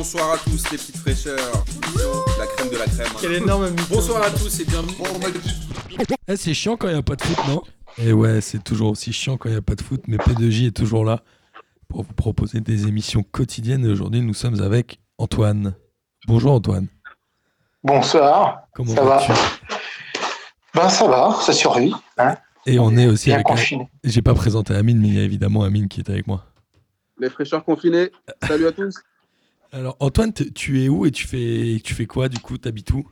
bonsoir à tous les petites fraîcheurs. La crème de la crème. Quel énorme mytho. Bonsoir à tous et bienvenue. Eh, c'est chiant quand il n'y a pas de foot, non? Et ouais, c'est toujours aussi chiant quand il n'y a pas de foot, mais P2J est toujours là pour vous proposer des émissions quotidiennes. Et aujourd'hui, nous sommes avec Antoine. Bonjour Antoine. Bonsoir. Comment Ça va vas-tu? Ben ça va, ça survit. Hein Et on est aussi avec. confiné. J'ai pas présenté Amine, mais il y a évidemment Amine qui est avec moi. Les fraîcheurs confinés. Salut à tous. Alors Antoine, tu es où et tu fais, tu fais quoi du coup? T'habites où?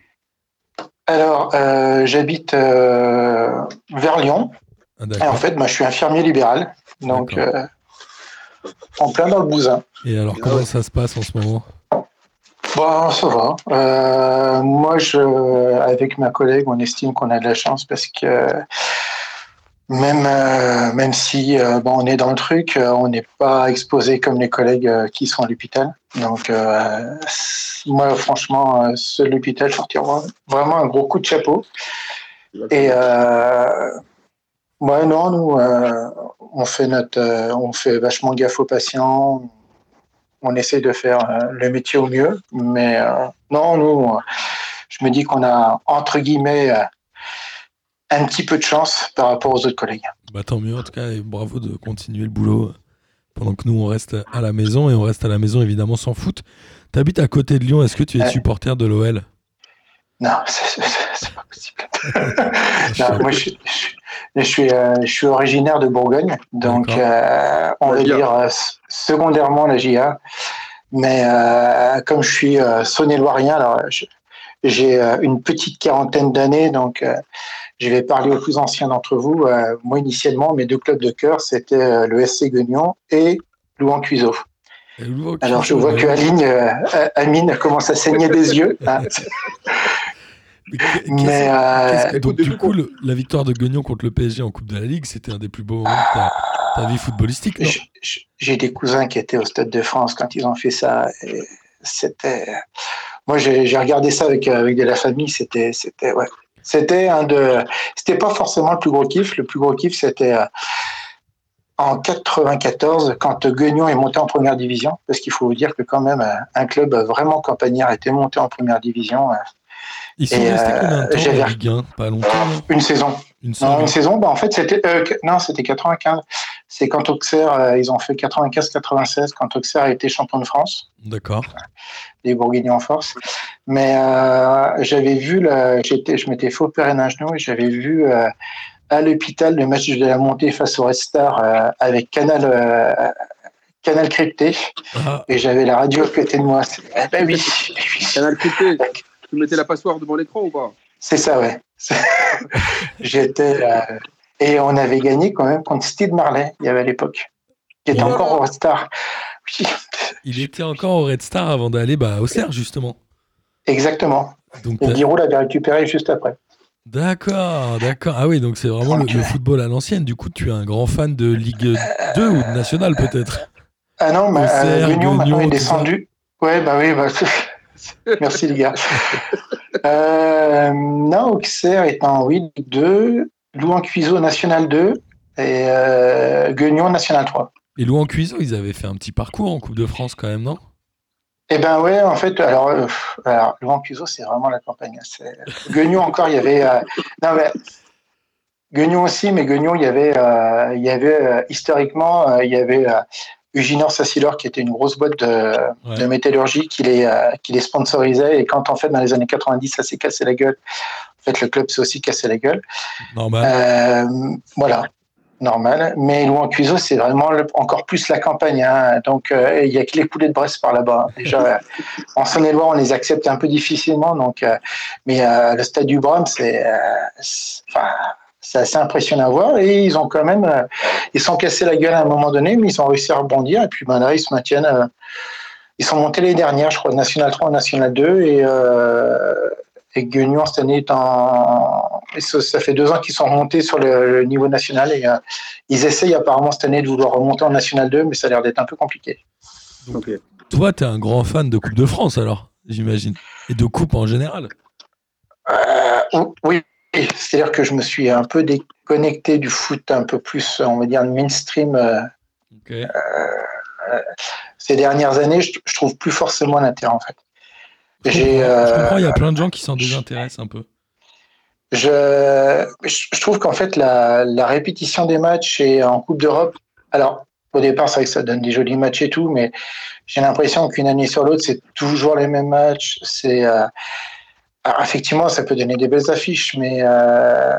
Alors, euh, j'habite euh, vers Lyon. Ah, Et en fait, moi, je suis infirmier libéral. Donc, euh, en plein dans le bousin. Et alors comment ça se passe en ce moment? Bon, ça va. Euh, moi, je, avec ma collègue, on estime qu'on a de la chance parce que même, euh, même si euh, bon, on est dans le truc, euh, on n'est pas exposé comme les collègues qui sont à l'hôpital. Donc, moi, franchement, ce l'hôpital, je vraiment un gros coup de chapeau. Et ouais, non, nous, on fait notre, on fait vachement gaffe aux patients. On essaie de faire le métier au mieux, mais non, nous, je me dis qu'on a entre guillemets un petit peu de chance par rapport aux autres collègues. Bah tant mieux en tout cas et bravo de continuer le boulot pendant que nous on reste à la maison et on reste à la maison évidemment sans foot. T'habites à côté de Lyon, est-ce que tu es Ouais. supporter de l'OL Non, c'est- pas possible. Non, moi, je, suis- je, je suis, euh, je suis originaire de Bourgogne, donc euh, on va dire euh, secondairement la GIA. Mais euh, comme je suis euh, saône-et-loirien, alors j'ai euh, une petite quarantaine d'années, donc euh, je vais parler aux plus anciens d'entre vous. Euh, moi, initialement, mes deux clubs de cœur, c'était euh, le SC Guignon et Louan Cuiseau. Alors, je vois que Aline, euh, Amine commence à saigner des yeux. hein. Mais euh, donc, du coup, le- la victoire de Guignon contre le PSG en Coupe de la Ligue, c'était un des plus beaux moments de ta, ta vie footballistique, J'ai des cousins qui étaient au Stade de France quand ils ont fait ça. C'était. Moi, j'ai j'ai regardé ça avec, avec de la famille. C'était, c'était, ouais. C'était un de. C'était pas forcément le plus gros kiff. Le plus gros kiff, c'était euh, en 94 quand Guignon est monté en première division. Parce qu'il faut vous dire que quand même euh, un club vraiment campagnard était monté en première division. euh, Ils sont et, restés combien de temps j'avais- en Ligue 1 Pas longtemps, Une saison. Une Non, une saison, bah, en fait, c'était euh, non, c'était 95. C'est quand Auxerre, euh, ils ont fait 95-96 quand Auxerre a été champion de France, D'accord. les Bourguignons en force. Mais euh, j'avais vu, le- j'étais, je m'étais fait opérer d'un genou et j'avais vu euh, à l'hôpital le match de la montée face au Red Star euh, avec Canal. euh, Canal crypté Ah, et j'avais la radio à côté de moi. Eh ben oui, oui. Canal crypté. Tu mettais la passoire devant l'écran ou pas? C'est ça, ouais. J'étais euh, et on avait gagné quand même contre Steve Marley. Il y avait à l'époque, qui était Oh encore au Red Star. Oui, il était encore au Red Star avant d'aller bah, au Serre, justement. exactement. Donc, Et Giroud l'avait récupéré juste après. D'accord, d'accord. Ah oui, donc c'est vraiment le, le football à l'ancienne. Du coup, tu es un grand fan de Ligue 2 ou de National peut-être? Ah non, mais Auxerre, euh, Guignon maintenant est descendu. Ouais, bah oui, bah, merci les gars. Euh, non, Auxerre est en Ligue 2, Louan Cuiseau National 2 et euh, Guignon National 3. Et Louan Cuiseau, ils avaient fait un petit parcours en Coupe de France quand même, non? Eh ben ouais, en fait, alors, euh, alors Louan Cuiseau, c'est vraiment la campagne. C'est- Guignon encore, il y avait. euh, non mais Guignon aussi, mais Guignon, il y avait, euh, il y avait euh, historiquement, euh, il y avait euh, Uginor Sassilor qui était une grosse boîte de, Ouais. de métallurgie qui les, euh, qui les sponsorisait. Et quand en fait dans les années 90, ça s'est cassé la gueule. En fait, le club s'est aussi cassé la gueule. Normal. Euh, voilà, normal. Mais Louan Cuiseau, c'est vraiment le- encore plus la campagne. hein. Donc, euh, il y a que les coulées de Brest par là-bas. Déjà, euh, en Saône-et-Loire, on les accepte un peu difficilement. Donc, euh, mais euh, le stade du Brum, c'est, euh, assez impressionnant à voir. Et ils ont quand même, euh, ils sont cassés la gueule à un moment donné, mais ils ont réussi à rebondir. Et puis, ben là, ils se maintiennent. euh, ils sont montés les dernières, je crois, de National 3 en National 2. Et, euh, et Guignon, cette année, est en... et ça, ça fait deux ans qu'ils sont remontés sur le, le niveau national. Et euh, ils essayent apparemment cette année de vouloir remonter en National 2, mais ça a l'air d'être un peu compliqué. Toi, t'es un grand fan de Coupe de France alors, j'imagine. Et de Coupe en général. Euh, oui, c'est-à-dire que je me suis un peu déconnecté du foot un peu plus, on va dire, mainstream. euh, ces dernières années, je, je trouve plus forcément l'intérêt en fait. J'ai, je comprends, il y a plein de gens qui s'en désintéressent un peu. Je, je trouve qu'en fait, la, la, répétition des matchs et en Coupe d'Europe, alors au départ, c'est vrai que ça donne des jolis matchs et tout, mais j'ai l'impression qu'une année sur l'autre, c'est toujours les mêmes matchs. C'est euh, effectivement, ça peut donner des belles affiches, mais euh,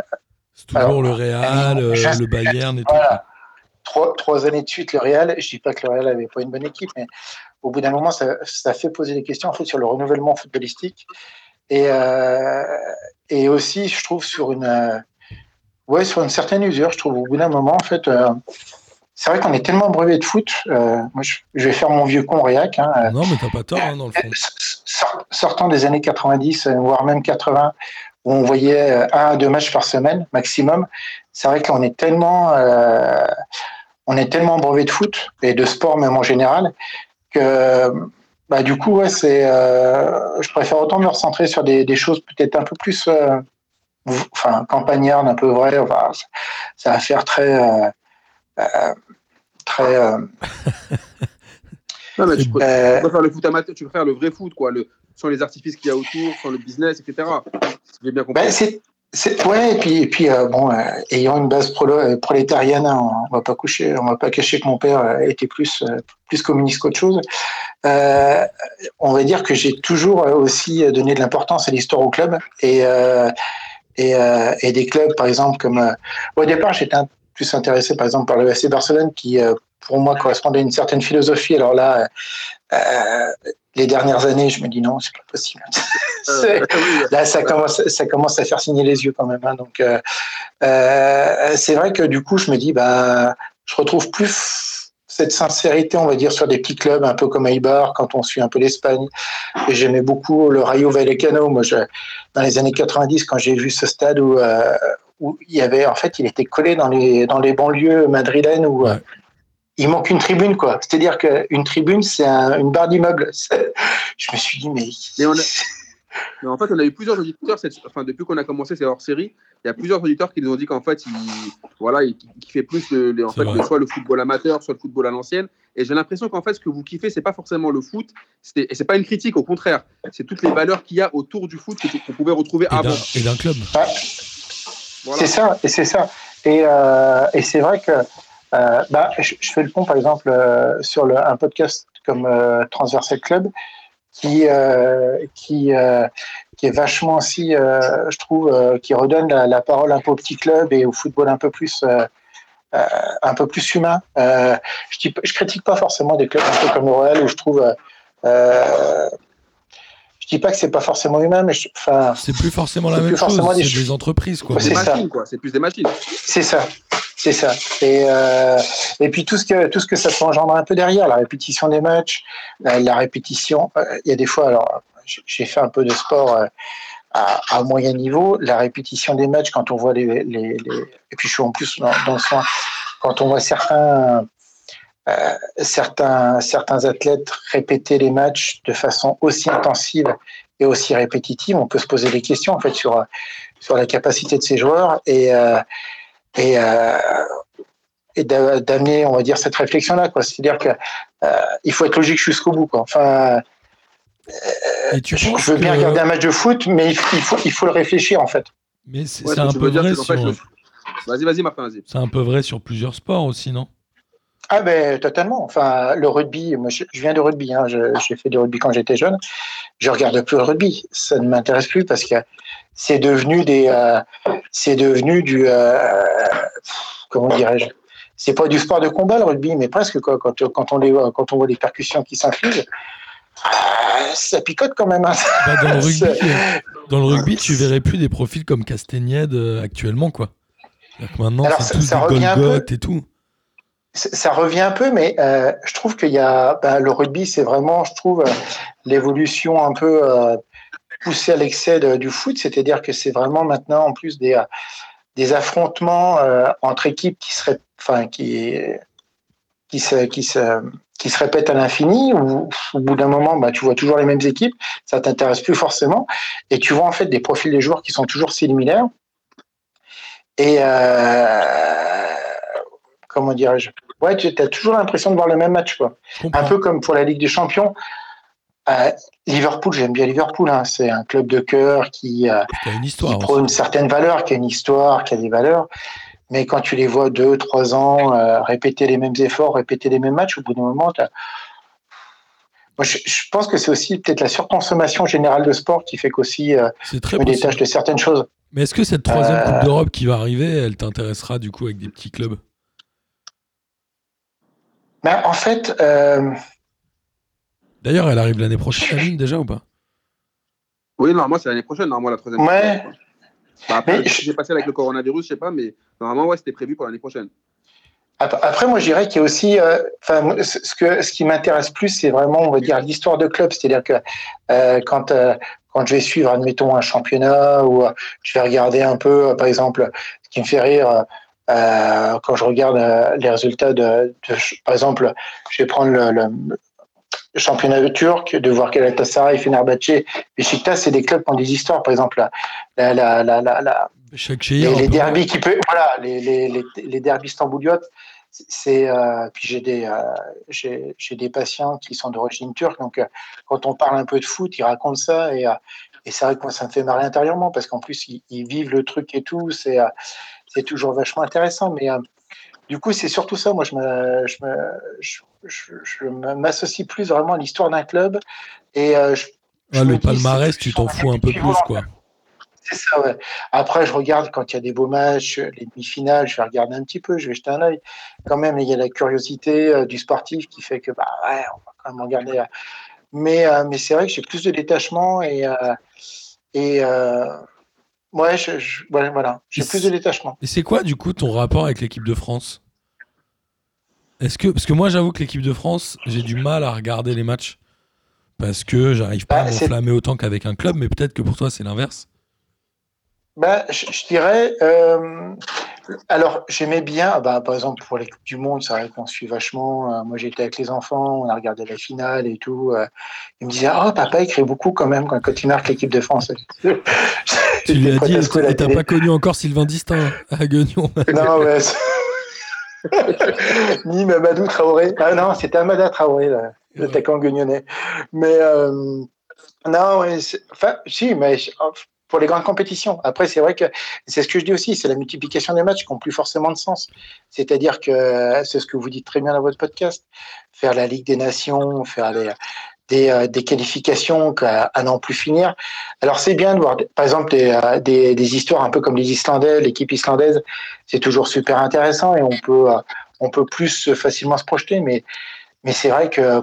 c'est toujours le Real, euh, le Bayern et tout. Trois, trois, années de suite, le Real. Je dis pas que le Real avait pas une bonne équipe, mais au bout d'un moment, ça, ça, fait poser des questions en fait sur le renouvellement footballistique et euh, et aussi, je trouve sur une ouais sur une certaine usure. Je trouve au bout d'un moment, en fait c'est vrai qu'on est tellement brevet de foot. Euh, moi, je, vais faire mon vieux con réac. Hein, non, mais t'as pas tort, hein, dans le fond. Sortant des années 90, euh, voire même 80, où on voyait euh, un à deux matchs par semaine maximum, c'est vrai qu'on est tellement, euh, on est tellement brevet de foot et de sport même en général que, bah, du coup, ouais, c'est, euh, je préfère autant me recentrer sur des, des choses peut-être un peu plus, euh, enfin, campagnardes, un peu vraies. Enfin, ça va faire très euh, très. Euh, non, mais tu, préfères le foot amateur, tu préfères le vrai foot, quoi, le, sans les artifices qu'il y a autour, sans le business, etc. J'ai bien compris. Ben, c'est, ouais, et puis, et puis bon, ayant une base prolétarienne, hein, on va pas coucher, on va pas cacher que mon père était plus, plus communiste qu'autre chose. on va dire que j'ai toujours aussi donné de l'importance à l'histoire au club et, et, des clubs, par exemple, comme au départ, j'étais plus intéressé par exemple par le FC Barcelone qui euh, pour moi correspondait à une certaine philosophie. Alors là, euh, les dernières années, je me dis non, c'est pas possible. Euh, là, ça commence, ça commence à faire signer les yeux quand même. Hein. Donc, c'est vrai que du coup, je me dis, bah, je retrouve plus cette sincérité, on va dire, sur des petits clubs, un peu comme Eibar, quand on suit un peu l'Espagne. Et j'aimais beaucoup le Rayo Vallecano. Moi, je, dans les années 90, quand j'ai vu ce stade où, où il y avait, en fait, il était collé dans les, dans les banlieues madrilènes où euh, il manque une tribune, quoi. C'est-à-dire qu'une tribune, c'est une barre d'immeuble. Je me suis dit, mais. mais, en fait, on a eu plusieurs auditeurs, cette... enfin, depuis qu'on a commencé ces hors-série, il y a plusieurs auditeurs qui nous ont dit qu'en fait, il, voilà, il, fait plus le, en fait, soit le football amateur, soit le football à l'ancienne. Et j'ai l'impression qu'en fait, ce que vous kiffez, c'est pas forcément le foot, et c'est pas une critique, au contraire, c'est toutes les valeurs qu'il y a autour du foot qu'on pouvait retrouver avant. Et d'un club. C'est ça, et c'est ça. Et, euh, et c'est vrai que euh, bah, je, fais le pont, par exemple, euh, sur le, un podcast comme euh, Transversal Club, qui, euh, qui, euh, qui est vachement aussi, je trouve, qui redonne la, la, parole un peu au petit club et au football un peu plus. un peu plus humain. je, je critique pas forcément des clubs un peu comme le Royal où je trouve je dis pas que c'est pas forcément humain, mais enfin. C'est plus forcément la même chose. C'est des, des, entreprises, quoi. C'est des machines, quoi. C'est plus des machines. C'est ça. C'est ça. Et, euh, et puis tout ce que tout ce que ça peut engendrer un peu derrière, la répétition des matchs, la, la répétition. Euh, il y a des fois, alors j'ai fait un peu de sport euh, à, moyen niveau, la répétition des matchs quand on voit les, les, et puis je suis en plus dans, dans le soin quand on voit certains euh, certains, certains athlètes répéter les matchs de façon aussi intensive et aussi répétitive, on peut se poser des questions en fait sur, sur la capacité de ces joueurs et, euh, et, euh, et d'amener, on va dire, cette réflexion-là. C'est-à-dire qu'il euh, faut être logique jusqu'au bout. Quoi. Enfin, et tu je veux bien regarder un match de foot, mais il faut, il faut le réfléchir en fait. Mais c'est ouais, un peu vrai. Sur... Vas-y, vas-y, Martin, vas-y. C'est un peu vrai sur plusieurs sports aussi, non? Ah ben totalement. Enfin, le rugby, moi je, viens de rugby, hein, j'ai fait du rugby quand j'étais jeune. Je regarde plus le rugby, ça ne m'intéresse plus parce que c'est devenu des, euh, c'est devenu du, euh, comment dirais-je, c'est pas du sport de combat le rugby, mais presque quoi. Quand, quand on les voit, quand on voit les percussions qui s'infligent, euh, ça picote quand même. Hein. Bah, dans, le rugby, dans, le rugby, tu verrais plus des profils comme Castagnède actuellement quoi. Maintenant, c'est tous des et tout ça revient un peu, mais euh, je trouve qu'il y a ben, le rugby, c'est vraiment, je trouve, euh, l'évolution un peu euh, poussée à l'excès du foot, c'est-à-dire que c'est vraiment maintenant en plus des, des affrontements entre équipes qui seraient, enfin, qui qui se, qui se, qui se répètent à l'infini, ou au bout d'un moment, bah, tu vois toujours les mêmes équipes, ça t'intéresse plus forcément, et tu vois en fait des profils des joueurs qui sont toujours similaires. Et comment dirais-je? Ouais, tu as toujours l'impression de voir le même match. Quoi. Un peu comme pour la Ligue des Champions. Euh, Liverpool, j'aime bien Liverpool. Hein. C'est un club de cœur qui, euh, a une histoire, qui prône une certaine valeur, qui a une histoire, qui a des valeurs. Mais quand tu les vois deux, trois ans euh, répéter les mêmes efforts, répéter les mêmes matchs, au bout d'un moment, Moi, je, pense que c'est aussi peut-être la surconsommation générale de sport qui fait qu'aussi je me détache de certaines choses. Mais est-ce que cette troisième Coupe d'Europe qui va arriver, elle t'intéressera du coup avec des petits clubs? Ben, En fait, D'ailleurs, elle arrive l'année prochaine, Aline, déjà ou pas? Oui, normalement, c'est l'année prochaine, normalement, la troisième. Ouais. Bah, après, j'ai passé avec le coronavirus, je sais pas, mais normalement, ouais, c'était prévu pour l'année prochaine. Après, moi, je dirais qu'il y a aussi, euh, ce, que, ce qui m'intéresse plus, c'est vraiment, on va dire, l'histoire de club. C'est-à-dire que euh, quand, euh, quand je vais suivre, admettons, un championnat ou je vais regarder un peu, par exemple, ce qui me fait rire, quand je regarde les résultats de, par exemple, je vais prendre le, le championnat turc, de voir Galatasaray, Fenerbahçe, Beşiktaş, c'est des clubs qui ont des histoires. Par exemple, la, la, la, la les, les derbys qui peut, voilà, les, les, les, derbys stambouliotes, c'est euh, puis j'ai des euh, j'ai des patients qui sont d'origine turque, donc euh, quand on parle un peu de foot, ils racontent ça et et c'est vrai que moi ça me fait marrer intérieurement parce qu'en plus ils, ils, vivent le truc et tout, c'est c'est toujours vachement intéressant, mais du coup, c'est surtout ça. Moi, je me, je je, m'associe plus vraiment à l'histoire d'un club. Et euh, le palmarès, tu t'en fous un peu plus, quoi. C'est ça, ouais. Après, je regarde quand il y a des beaux matchs, les demi-finales, je vais regarder un petit peu, je vais jeter un œil. Quand même, il y a la curiosité euh, du sportif qui fait que, bah ouais, on va quand même regarder. Euh. Mais, mais c'est vrai que j'ai plus de détachement et, et Ouais, je, voilà, j'ai plus de détachement. Et c'est quoi, du coup, ton rapport avec l'équipe de France? Est-ce que parce que moi, j'avoue que l'équipe de France, j'ai du mal à regarder les matchs parce que j'arrive pas à bah, m'enflammer autant qu'avec un club, mais peut-être que pour toi, c'est l'inverse. Bah, je, dirais. Euh, alors, j'aimais bien, bah, par exemple, pour les Coupes du Monde, c'est vrai qu'on suit vachement. Euh, moi, j'étais avec les enfants, on a regardé la finale et tout. Euh. ils me disaient Oh, papa, il crée beaucoup quand même quand, il marque l'équipe de France. tu lui as dit t'as pas connu encore Sylvain Distin à Guignon Non, ouais. Ni Mamadou Traoré. Ah non, c'était Amada Traoré, l'attaquant guignonnais. Mais. non, ouais, enfin, si, mais pour les grandes compétitions. Après, c'est vrai que c'est ce que je dis aussi, c'est la multiplication des matchs qui n'ont plus forcément de sens. C'est-à-dire que c'est ce que vous dites très bien dans votre podcast, faire la Ligue des Nations, faire des, euh, des, qualifications à, n'en plus finir. Alors c'est bien de voir, par exemple, des, euh, des, des, histoires un peu comme les Islandais, l'équipe islandaise, c'est toujours super intéressant et on peut, euh, on peut plus facilement se projeter, mais, mais c'est vrai que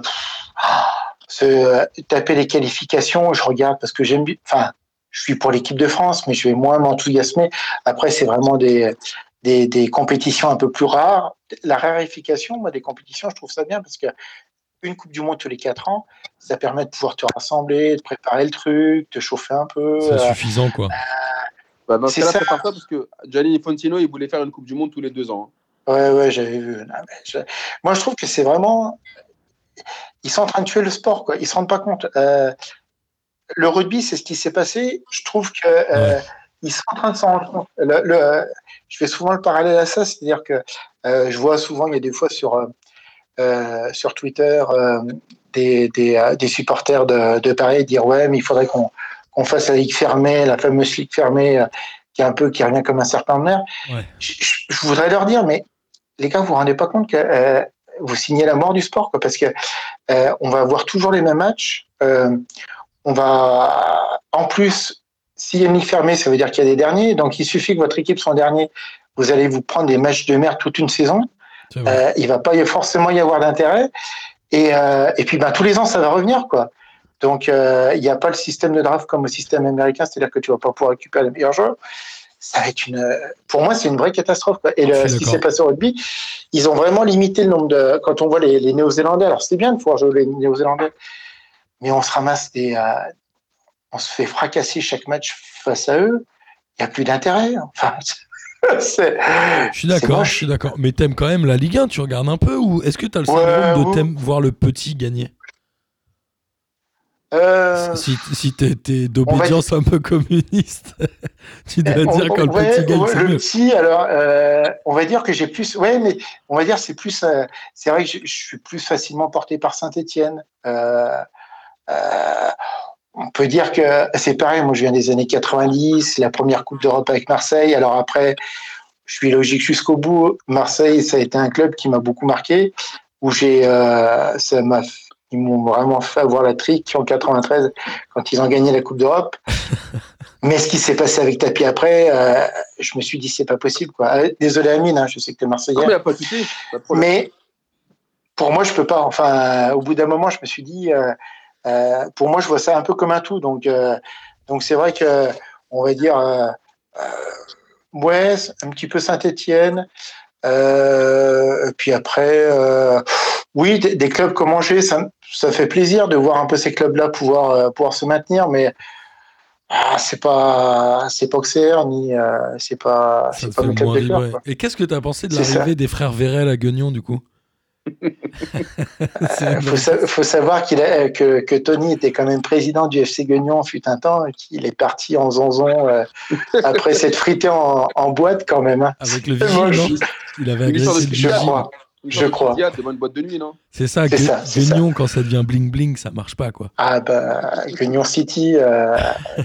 se taper les qualifications, je regarde parce que j'aime bien, enfin, je suis pour l'équipe de France, mais je vais moins m'enthousiasmer. Après, c'est vraiment des, des, compétitions un peu plus rares. La raréfication, moi, des compétitions, je trouve ça bien parce que une Coupe du Monde tous les quatre ans, ça permet de pouvoir te rassembler, de préparer le truc, te chauffer un peu. C'est euh, suffisant, quoi. Euh, bah, c'est ça. parce que Gianni Fontino, il voulait faire une Coupe du Monde tous les deux ans. Hein. Ouais, ouais, j'avais vu. Moi, je trouve que c'est vraiment. Ils sont en train de tuer le sport, quoi. Ils se rendent pas compte. Euh, le rugby, c'est ce qui s'est passé. Je trouve que euh, ils sont en train de s'en rendre compte. Le, je fais souvent le parallèle à ça, c'est-à-dire que euh, je vois souvent, il y a des fois sur euh, sur Twitter des, des, des, supporters de, de, Paris dire ouais, mais il faudrait qu'on fasse la ligue fermée, la fameuse ligue fermée qui est un peu qui revient comme un serpent de mer. Je, je, voudrais leur dire, mais les gars, vous vous rendez pas compte que vous signez la mort du sport, quoi, parce que on va avoir toujours les mêmes matchs. On va, en plus, s'il y a une ligue fermée, ça veut dire qu'il y a des derniers. Donc, il suffit que votre équipe soit dernier. Vous allez vous prendre des matchs de mer toute une saison. Euh, il va pas forcément y avoir d'intérêt. Et, euh, et puis, ben, tous les ans, ça va revenir, quoi. Donc, euh, il n'y a pas le système de draft comme au système américain, c'est-à-dire que tu vas pas pouvoir récupérer les meilleurs joueurs. Ça va être une, pour moi, c'est une vraie catastrophe. Et ce qui s'est passé au rugby, ils ont vraiment limité le nombre de. Quand on voit les, les Néo-Zélandais, alors c'est bien de pouvoir jouer les Néo-Zélandais, mais on se ramasse des. Euh, on se fait fracasser chaque match face à eux. Il n'y a plus d'intérêt. Enfin, je suis d'accord, je suis d'accord. Mais t'aimes quand même la Ligue 1, tu regardes un peu ou est-ce que tu as le syndrome de voir le petit gagner? Euh, si, si t'es d'obédience un peu communiste, tu dois dire quand le petit gagne, c'est Le petit, alors, euh, on va dire que j'ai plus. Ouais, mais on va dire c'est plus. Euh, c'est vrai que je, suis plus facilement porté par Saint-Étienne. Euh, on peut dire que c'est pareil. Moi, je viens des années 90, la première Coupe d'Europe avec Marseille. Alors après, je suis logique jusqu'au bout. Marseille, ça a été un club qui m'a beaucoup marqué, où j'ai, ça m'a ils m'ont vraiment fait avoir la trique en 93 quand ils ont gagné la Coupe d'Europe. Mais ce qui s'est passé avec Tapi après, euh, je me suis dit c'est pas possible quoi. Euh, désolé Amine, hein, je sais que tu es Marseillais. Non, mais, pas pas mais pour moi je peux pas. Enfin, au bout d'un moment, je me suis dit, euh, pour moi je vois ça un peu comme un tout. Donc, donc c'est vrai que on va dire, ouais, un petit peu Saint-Étienne. puis après, oui, des, clubs comme Angers, ça, ça fait plaisir de voir un peu ces clubs-là pouvoir, euh, pouvoir se maintenir, mais ah, c'est pas c'est pas Auxerre ni euh, c'est pas c'est pas club de cœur, Et qu'est-ce que tu as pensé de l'arrivée des frères Vérel à Guignon du coup? Il euh, faut, savoir qu'il que, que, Tony était quand même président du FC Guignon fut un temps et qu'il est parti en zonzon après s'être frité en, en, boîte quand même. Hein. Avec le vigile, Il avait agressé le Je crois. Je crois. boîte de nuit, non? C'est ça, Guignon, quand ça devient bling bling, ça marche pas, quoi. Ah bah, Guignon City, euh,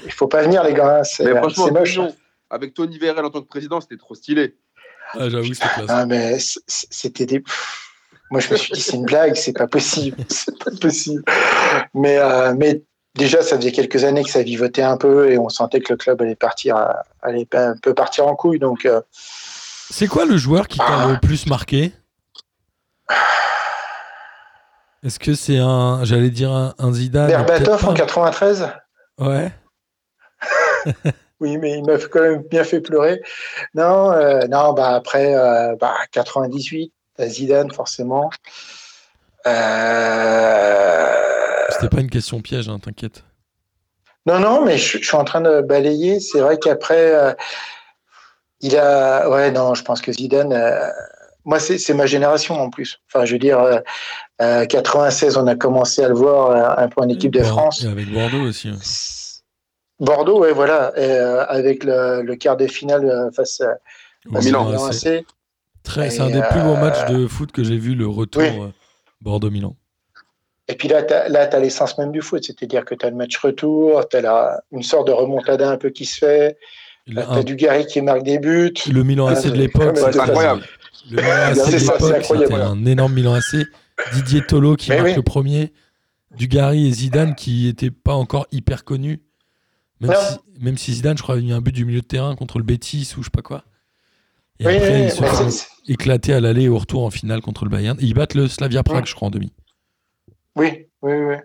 il faut pas venir, les gars. Hein, c'est moche. avec Tony Vérel en tant que président, c'était trop stylé. Ah, j'avoue, c'était classe. Ah, mais c'était des. Moi, je me suis dit, c'est une blague, c'est pas possible. C'est pas possible. Mais, euh, mais déjà, ça faisait quelques années que ça vivotait un peu et on sentait que le club allait partir, allait un peu partir en couille. Donc. Euh, c'est quoi le joueur qui t'a ah. le plus marqué? Est-ce que c'est un, j'allais dire un, Zidane Berbatov en 93 Ouais. oui, mais il m'a quand même bien fait pleurer. Non, euh, non, bah après, euh, bah, 98, Zidane forcément. Euh... C'était pas une question piège, hein, t'inquiète. Non, non, mais je, suis en train de balayer. C'est vrai qu'après, euh, il a, ouais, non, je pense que Zidane moi, c'est ma génération en plus. Enfin, je veux dire, euh, 96, euh, on a commencé à le voir euh, un peu en équipe de France. Et avec Bordeaux aussi. Hein. Bordeaux, oui, voilà. Et, euh, avec le, le, quart de finale face, à Milan. C'est un des plus beaux matchs de foot que j'ai vu, le retour Bordeaux-Milan. Et puis là, tu as, as l'essence même du foot, c'est-à-dire que tu as le match retour, tu as une sorte de remontada un peu qui se fait, tu as du Gary qui marque des buts. Le Milan AC de l'époque, c'est incroyable. Le Milan AC c'était un énorme Milan AC. Didier Tolo qui marque le premier. Dugarry et Zidane qui n'étaient pas encore hyper connus. Même si, même si, Zidane, je crois, a eu un but du milieu de terrain contre le Betis ou je sais pas quoi. Et après, ils se sont éclatés à l'aller et au retour en finale contre le Bayern. Et ils battent le Slavia Prague, je crois, en demi. Oui, oui, oui.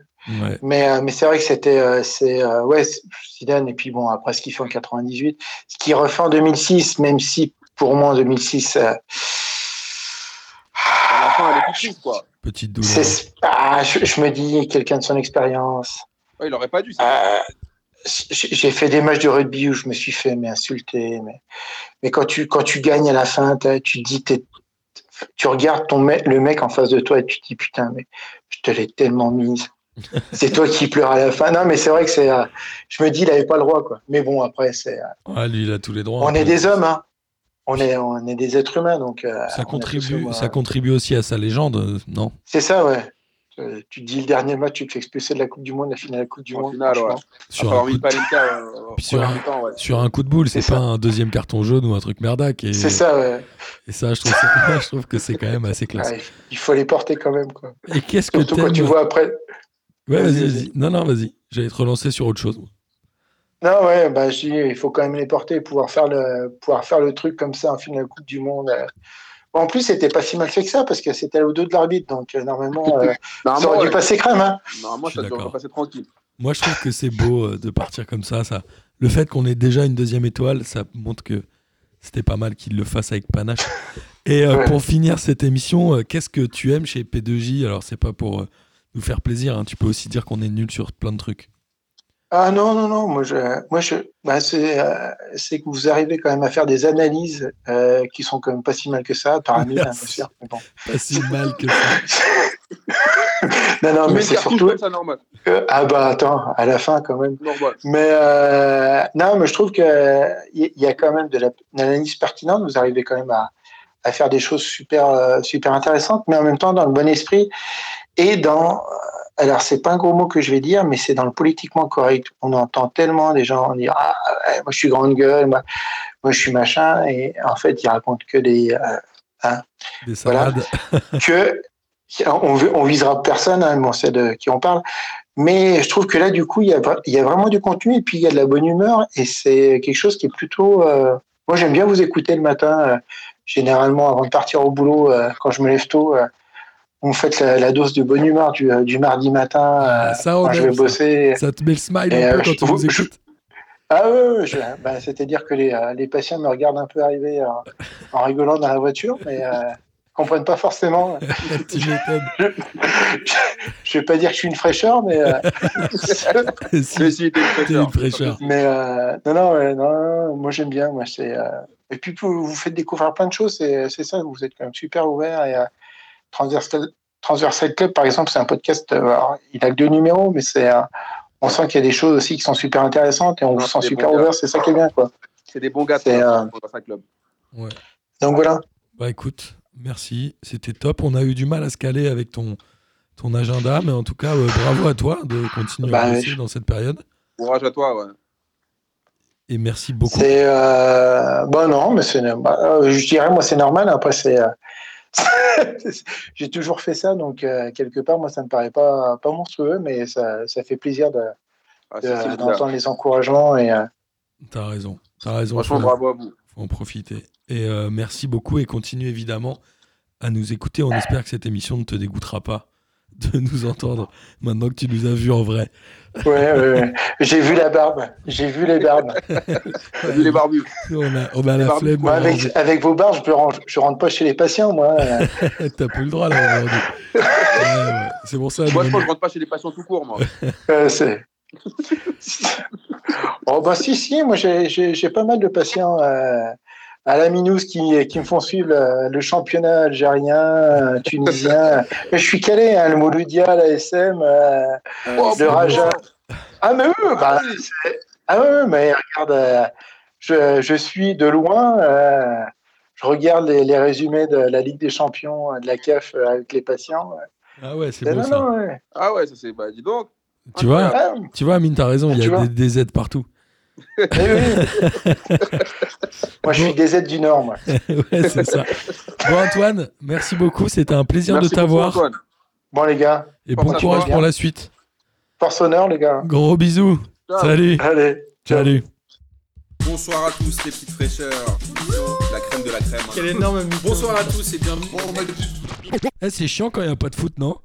Mais, euh, mais c'est vrai que c'était euh, c'est euh, ouais, Zidane et puis bon après ce qu'il fait en 98, ce qu'il refait en 2006, même si pour moi en 2006 Petite douleur. Ah, je, me dis, quelqu'un de son expérience. il aurait pas dû. Euh, j'ai fait des matchs de rugby où je me suis fait mais insulter. Mais, mais quand, tu, quand tu gagnes à la fin, tu dis, tu regardes ton le mec en face de toi et tu te dis, putain, mais je te l'ai tellement mise. c'est toi qui pleures à la fin. Non, mais c'est vrai que c'est. Euh, je me dis, il n'avait pas le droit, quoi. Mais bon, après, c'est. Euh, lui, il a tous les droits. On est des hommes, hein on est, on est des êtres humains, donc. Euh, ça contribue, ça contribue aussi à sa légende, non? C'est ça, ouais. Euh, tu te dis le dernier match, tu te fais expulser de la Coupe du Monde, la finale de la Coupe du Monde. Finale, ouais. Sur, un coup de... sur, un... ouais. sur un coup de boule, c'est pas un deuxième carton jaune ou un truc merdaque. Et... C'est ça, ouais. Et ça, je trouve, ça... je trouve que c'est quand même assez classe. il faut les porter quand même, quoi. Et qu'est-ce que quand tu vois après. Ouais, vas-y, vas-y. non, non, vas-y. J'allais te relancer sur autre chose. Non, ouais, bah, je dis, il faut quand même les porter, pouvoir faire le, pouvoir faire le truc comme ça en finale de Coupe du Monde. Euh. Bon, en plus, c'était pas si mal fait que ça parce que c'était au dos de l'arbitre, donc euh, normalement, euh, ça aurait dû passer crème. Hein. Normalement, ça devrait passer tranquille. Moi, je trouve que c'est beau de partir comme ça, ça. Le fait qu'on ait déjà une deuxième étoile, ça montre que c'était pas mal qu'il le fasse avec panache. Et pour finir cette émission, qu'est-ce que tu aimes chez P2J Alors, c'est pas pour nous faire plaisir, hein. tu peux aussi dire qu'on est nul sur plein de trucs. Ah non, non, non, moi, je, moi je, bah c'est, euh, c'est que vous arrivez quand même à faire des analyses euh, qui sont quand même pas si mal que ça, par année, hein, bien sûr. Pas si mal que ça. non, non, mais Mais c'est surtout. comme ça, normal. que- Ah bah attends, à la fin quand même. Normal. Mais euh, non, mais je trouve que il y a quand même de la- de l'analyse pertinente. Vous arrivez quand même à, à faire des choses super super intéressantes, mais en même temps dans le bon esprit et dans euh, alors c'est pas un gros mot que je vais dire, mais c'est dans le politiquement correct. On entend tellement des gens dire ah moi je suis grande gueule, moi, moi je suis machin, et en fait ils racontent que des euh, Des Voilà. salades. que on, on visera personne, hein, mais on sait de qui on parle. Mais je trouve que là, du coup, il y a, y a vraiment du contenu et puis il y a de la bonne humeur et c'est quelque chose qui est plutôt. euh, moi, j'aime bien vous écouter le matin, euh, généralement avant de partir au boulot, euh, quand je me lève tôt. Vous me faites la, la dose de bonne humeur du, euh, du mardi matin euh, Ah, ça, on je vais ça. bosser. Ça te met le smile Et, un peu euh, quand je- tu je- écoutes. Ah ouais, ouais, je- bah, c'est-à-dire que les, les patients me regardent un peu arriver euh, en rigolant dans la voiture, mais euh, comprennent pas forcément. tu m'étonnes. je vais pas dire que je suis une fraîcheur, mais euh, Si, Mais si, t'es une fraîcheur. une fraîcheur. mais euh, non, non, ouais, non, non, moi j'aime bien. Moi c'est euh, et puis vous, vous faites découvrir plein de choses. C'est c'est ça. Vous êtes quand même super ouvert et euh, transversal transversal club par exemple, c'est un podcast. euh, alors, il a que deux numéros, mais c'est euh, on sent qu'il y a des choses aussi qui sont super intéressantes et on c'est sent super ouvert. C'est ça qui est bien, quoi. C'est des bons gars, euh, un club. Ouais. Donc voilà. Bah écoute, merci, c'était top. On a eu du mal à se caler avec ton, ton agenda, mais en tout cas, euh, bravo à toi de continuer à Bah, bosser je- dans cette période. Courage à toi, ouais. Et merci beaucoup. C'est euh, bon non, mais c'est bah, euh, je dirais moi c'est normal. Après c'est euh, j'ai toujours fait ça, donc euh, quelque part moi ça me paraît pas pas monstrueux, mais ça, ça fait plaisir de- Ah, de- d'entendre les encouragements et euh, T'as raison. T'as raison. Franchement, faut, bravo à vous. faut en profiter. Et euh, merci beaucoup et continue évidemment à nous écouter. On espère que cette émission ne te dégoûtera pas de nous entendre maintenant que tu nous as vus en vrai. ouais, ouais, ouais. j'ai vu la barbe, j'ai vu les barbes. Les barbus. On a, on a la flemme. Moi avec avec vos barbes, je peux ren- je rentre pas chez les patients moi. T'as plus le droit là aujourd'hui. Ouais, ouais. C'est pour ça. Moi, je pense que je rentre pas chez les patients tout court, moi. Euh, c'est- oh bah si si, moi j'ai j'ai j'ai pas mal de patients euh, à la Minous qui qui me font suivre le, le championnat algérien, euh, tunisien. Je suis calé, hein, le Mouloudia, la SM, euh, Oh, le. Raja. Ah mais oui, bah, ah ouais, mais regarde, euh, je je suis de loin. euh, je regarde les, les résumés de la Ligue des Champions euh, de la CAF euh, avec les patients. Ah ouais, c'est beau non, ça. non, ouais. Ah ouais, ça c'est. Bah, dis donc. Tu vois. Ah, tu vois, Amine, t'as raison. Il y a des, des aides partout. Eh moi, je suis des aides du Nord, moi. ouais, c'est ça. Bon, Antoine, merci beaucoup. C'était un plaisir Merci de t'avoir. Bon, les gars, Et bon courage pour la suite. force honneur, les gars. Gros bisous. Ciao. Salut. Allez. ciao. Salut. Bonsoir à tous les petites fraîcheurs. La crème de la crème. énorme Bonsoir à tous et bienvenue. Eh, c'est chiant quand il n'y a pas de foot, non?